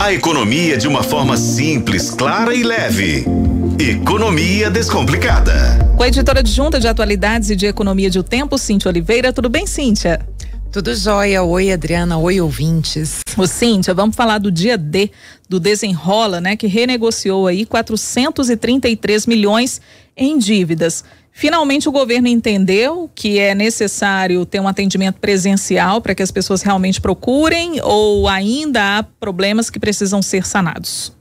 A economia de uma forma simples, clara e leve. Economia Descomplicada. Com a editora adjunta de atualidades e de economia de O Tempo, Cíntia Oliveira. Tudo bem, Cíntia? Tudo jóia. Oi, Adriana. Oi, ouvintes. Ô, Cíntia, vamos falar do dia D do Desenrola, né? Que renegociou aí 433 milhões em dívidas. Finalmente o governo entendeu que é necessário ter um atendimento presencial para que as pessoas realmente procurem ou ainda há problemas que precisam ser sanados?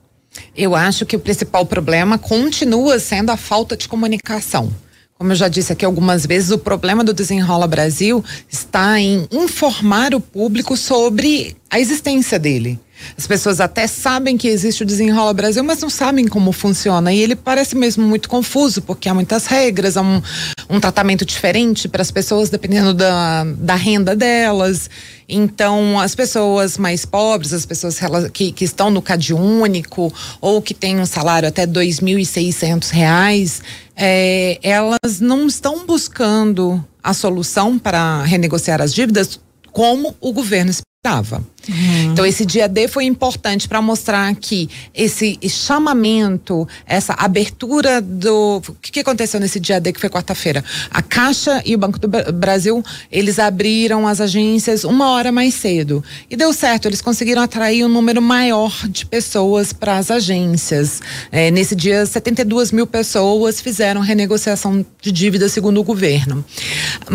Eu acho que o principal problema continua sendo a falta de comunicação. Como eu já disse aqui algumas vezes, o problema do Desenrola Brasil está em informar o público sobre a existência dele. As pessoas até sabem que existe o Desenrola Brasil, mas não sabem como funciona. E ele parece mesmo muito confuso, porque há muitas regras, há um, um tratamento diferente para as pessoas, dependendo da, da renda delas. Então, as pessoas mais pobres, as pessoas que, que estão no CAD único ou que têm um salário até R$ 2.600, é, elas não estão buscando a solução para renegociar as dívidas como o governo estava. Uhum. Então esse dia D foi importante para mostrar que esse chamamento, essa abertura do o que, que aconteceu nesse dia D que foi quarta-feira? A Caixa e o Banco do Brasil eles abriram as agências uma hora mais cedo e deu certo. Eles conseguiram atrair um número maior de pessoas para as agências. É, nesse dia 72 mil pessoas fizeram renegociação de dívida segundo o governo.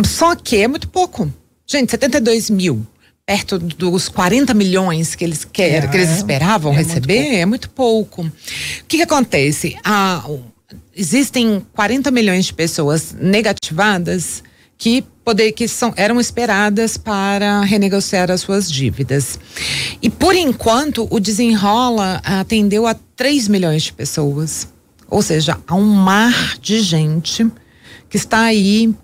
Só que é muito pouco. Gente, 72 mil perto dos 40 milhões que eles querem, é, que eles esperavam é receber, muito é muito pouco. O que, que acontece? Ah, existem 40 milhões de pessoas negativadas que poder que são, eram esperadas para renegociar as suas dívidas. E por enquanto o desenrola atendeu a 3 milhões de pessoas. Ou seja, há um mar de gente que está aí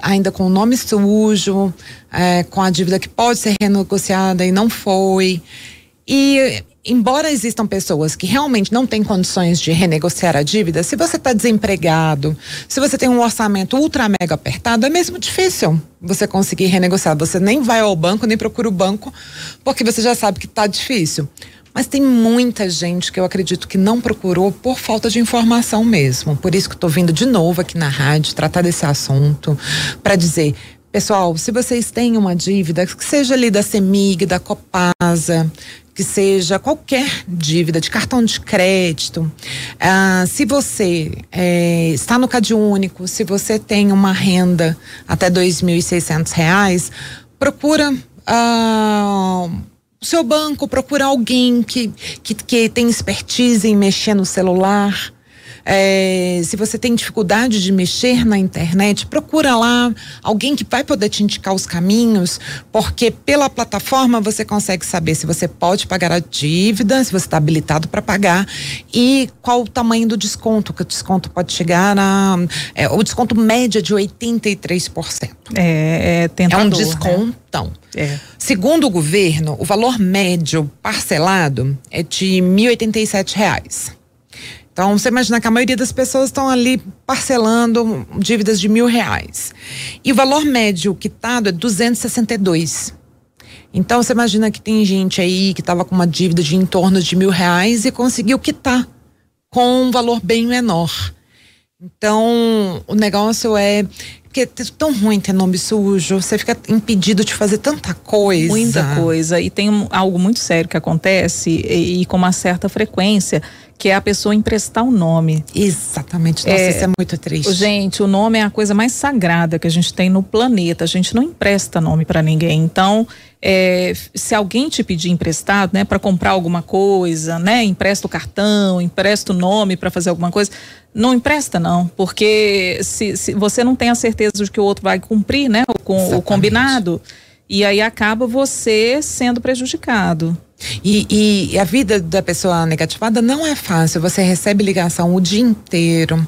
ainda com o nome sujo, é, com a dívida que pode ser renegociada e não foi. E embora existam pessoas que realmente não têm condições de renegociar a dívida, se você está desempregado, se você tem um orçamento ultra mega apertado, é mesmo difícil você conseguir renegociar. Você nem vai ao banco, nem procura o banco, porque você já sabe que está difícil. Mas tem muita gente que eu acredito que não procurou por falta de informação mesmo. Por isso que estou vindo de novo aqui na rádio tratar desse assunto para dizer, pessoal, se vocês têm uma dívida, que seja ali da Semig, da Copasa, que seja qualquer dívida de cartão de crédito, ah, se você é, está no Cade Único, se você tem uma renda até R$ 2.600, procura ah, o seu banco, procura alguém que, que, que tem expertise em mexer no celular. É, se você tem dificuldade de mexer na internet, procura lá alguém que vai poder te indicar os caminhos, porque pela plataforma você consegue saber se você pode pagar a dívida, se você está habilitado para pagar e qual o tamanho do desconto, que o desconto pode chegar a. É, o desconto média de 83%. É, é tentador, É um descontão. Né? É. Segundo o governo, o valor médio parcelado é de R$ 1.087. Então, você imagina que a maioria das pessoas estão ali parcelando dívidas de mil reais. E o valor médio quitado é 262. Então, você imagina que tem gente aí que estava com uma dívida de em torno de mil reais e conseguiu quitar com um valor bem menor. Então, o negócio é porque é tão ruim ter nome sujo, você fica impedido de fazer tanta coisa. Muita coisa. E tem algo muito sério que acontece e, e com uma certa frequência, que é a pessoa emprestar o um nome. Exatamente. Nossa, é, isso é muito triste. Gente, o nome é a coisa mais sagrada que a gente tem no planeta. A gente não empresta nome para ninguém. Então, é, se alguém te pedir emprestado, né, para comprar alguma coisa, né, empresta o cartão, empresta o nome para fazer alguma coisa, não empresta não, porque se, se, você não tem a certeza de que o outro vai cumprir, né, o, o combinado, e aí acaba você sendo prejudicado. E, e, a vida da pessoa negativada não é fácil. Você recebe ligação o dia inteiro.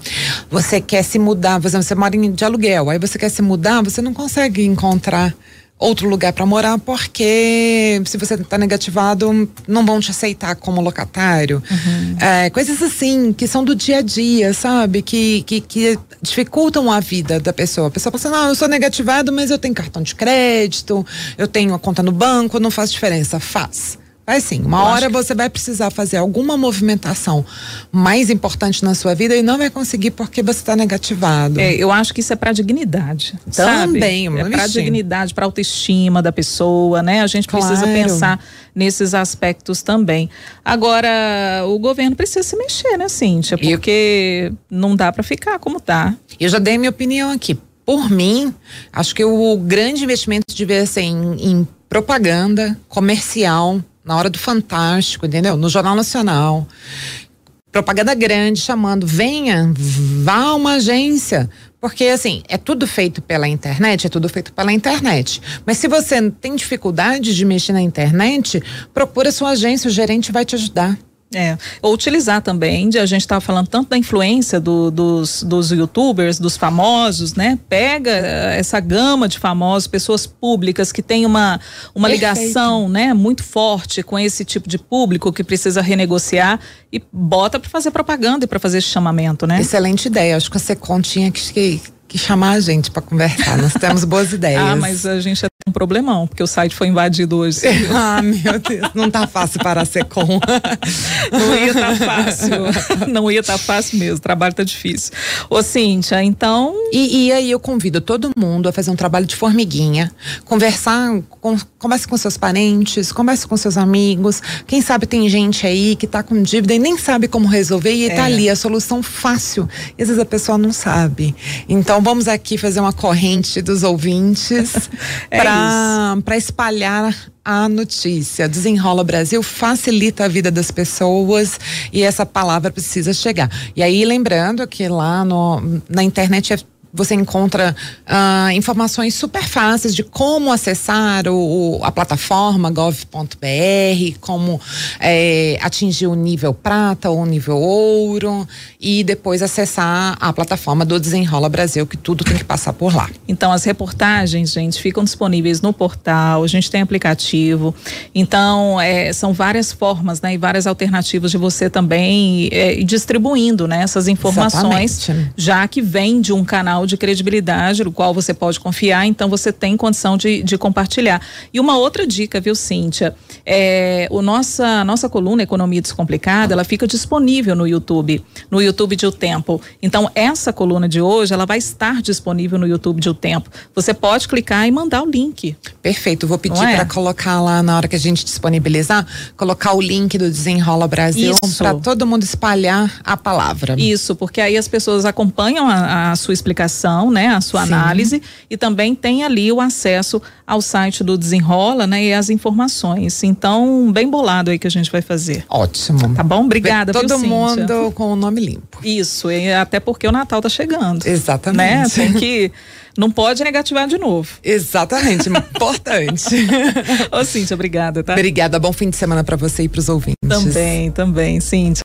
Você quer se mudar, por exemplo, você mora de aluguel, aí você quer se mudar, você não consegue encontrar outro lugar para morar, porque se você está negativado, não vão te aceitar como locatário. Uhum. É, coisas assim, que são do dia a dia, sabe? Que, que, que dificultam a vida da pessoa. A pessoa fala assim, não, eu sou negativado, mas eu tenho cartão de crédito, eu tenho a conta no banco, não faz diferença. Faz Vai sim. Uma Eu hora acho você vai precisar fazer alguma movimentação mais importante na sua vida e não vai conseguir porque você está negativado. É, eu acho que isso é para dignidade. sabe? Também, é uma para dignidade, para autoestima da pessoa, né? A gente precisa Claro. pensar nesses aspectos também. Agora, o governo precisa se mexer, né, Cíntia? E- Porque não dá para ficar como tá. Eu já dei minha opinião aqui. Por mim, acho que o grande investimento devia ser em, em propaganda comercial, na hora do Fantástico, entendeu? No Jornal Nacional. Propaganda grande chamando, venha, vá a uma agência. Porque, assim, é tudo feito pela internet, é tudo feito pela internet. Mas se você tem dificuldade de mexer na internet, procura sua agência, o gerente vai te ajudar. É, ou utilizar também, de, a gente estava falando tanto da influência do- dos, dos youtubers, dos famosos, né? Pega eh, essa gama de famosos, pessoas públicas que tem uma, uma Perfeito. ligação né, muito forte com esse tipo de público que precisa renegociar e bota para fazer propaganda e para fazer esse chamamento, né? Excelente ideia. Acho que a Secom tinha que, que, que chamar a gente para conversar. Nós temos boas ideias. Ah, mas a gente tem um problemão, porque o site foi invadido hoje. Ah, meu Deus, não tá fácil para a Secom. Não ia estar fácil. Não ia estar fácil mesmo. O trabalho tá difícil. Ô, Cíntia, então. E, e aí eu convido todo mundo a fazer um trabalho de formiguinha, conversar, com, converse com seus parentes, converse com seus amigos. Quem sabe tem gente aí que tá com dívida e nem sabe como resolver e É. tá ali a solução fácil. E às vezes a pessoa não sabe. Então vamos aqui fazer uma corrente dos ouvintes É para espalhar a notícia. Desenrola Brasil facilita a vida das pessoas e essa palavra precisa chegar. E aí lembrando que lá no, na internet é você encontra ah, informações super fáceis de como acessar o, a plataforma gov.br, como eh, atingir o nível prata ou o nível ouro e depois acessar a plataforma do Desenrola Brasil, que tudo tem que passar por lá. Então, as reportagens, gente, ficam disponíveis no portal, a gente tem aplicativo. Então, é, são várias formas, né? E várias alternativas de você também ir distribuindo, né? Essas informações, Exatamente. já que vem de um canal de credibilidade, no qual você pode confiar, então você tem condição de, de compartilhar. E uma outra dica, viu, Cíntia? É, o nossa, nossa coluna Economia Descomplicada, ela fica disponível no YouTube, no YouTube de O Tempo. Então, essa coluna de hoje, ela vai estar disponível no YouTube de O Tempo. Você pode clicar e mandar o link. Perfeito, vou pedir é? para colocar lá na hora que a gente disponibilizar, colocar o link do Desenrola Brasil para todo mundo espalhar a palavra. Isso, porque aí as pessoas acompanham a, a sua explicação, né, a sua Sim. análise e também tem ali o acesso ao site do Desenrola, né, e as informações. Então, bem bolado aí que a gente vai fazer. Ótimo. Tá bom? Obrigada, Todo viu, Cíntia? mundo com o nome limpo. Isso, e até porque o Natal tá chegando. Né? Exatamente. Tem que não pode negativar de novo. Exatamente, importante. Ô, Cíntia, obrigada, tá? Obrigada, bom fim de semana para você e para os ouvintes. Também, também, Cíntia.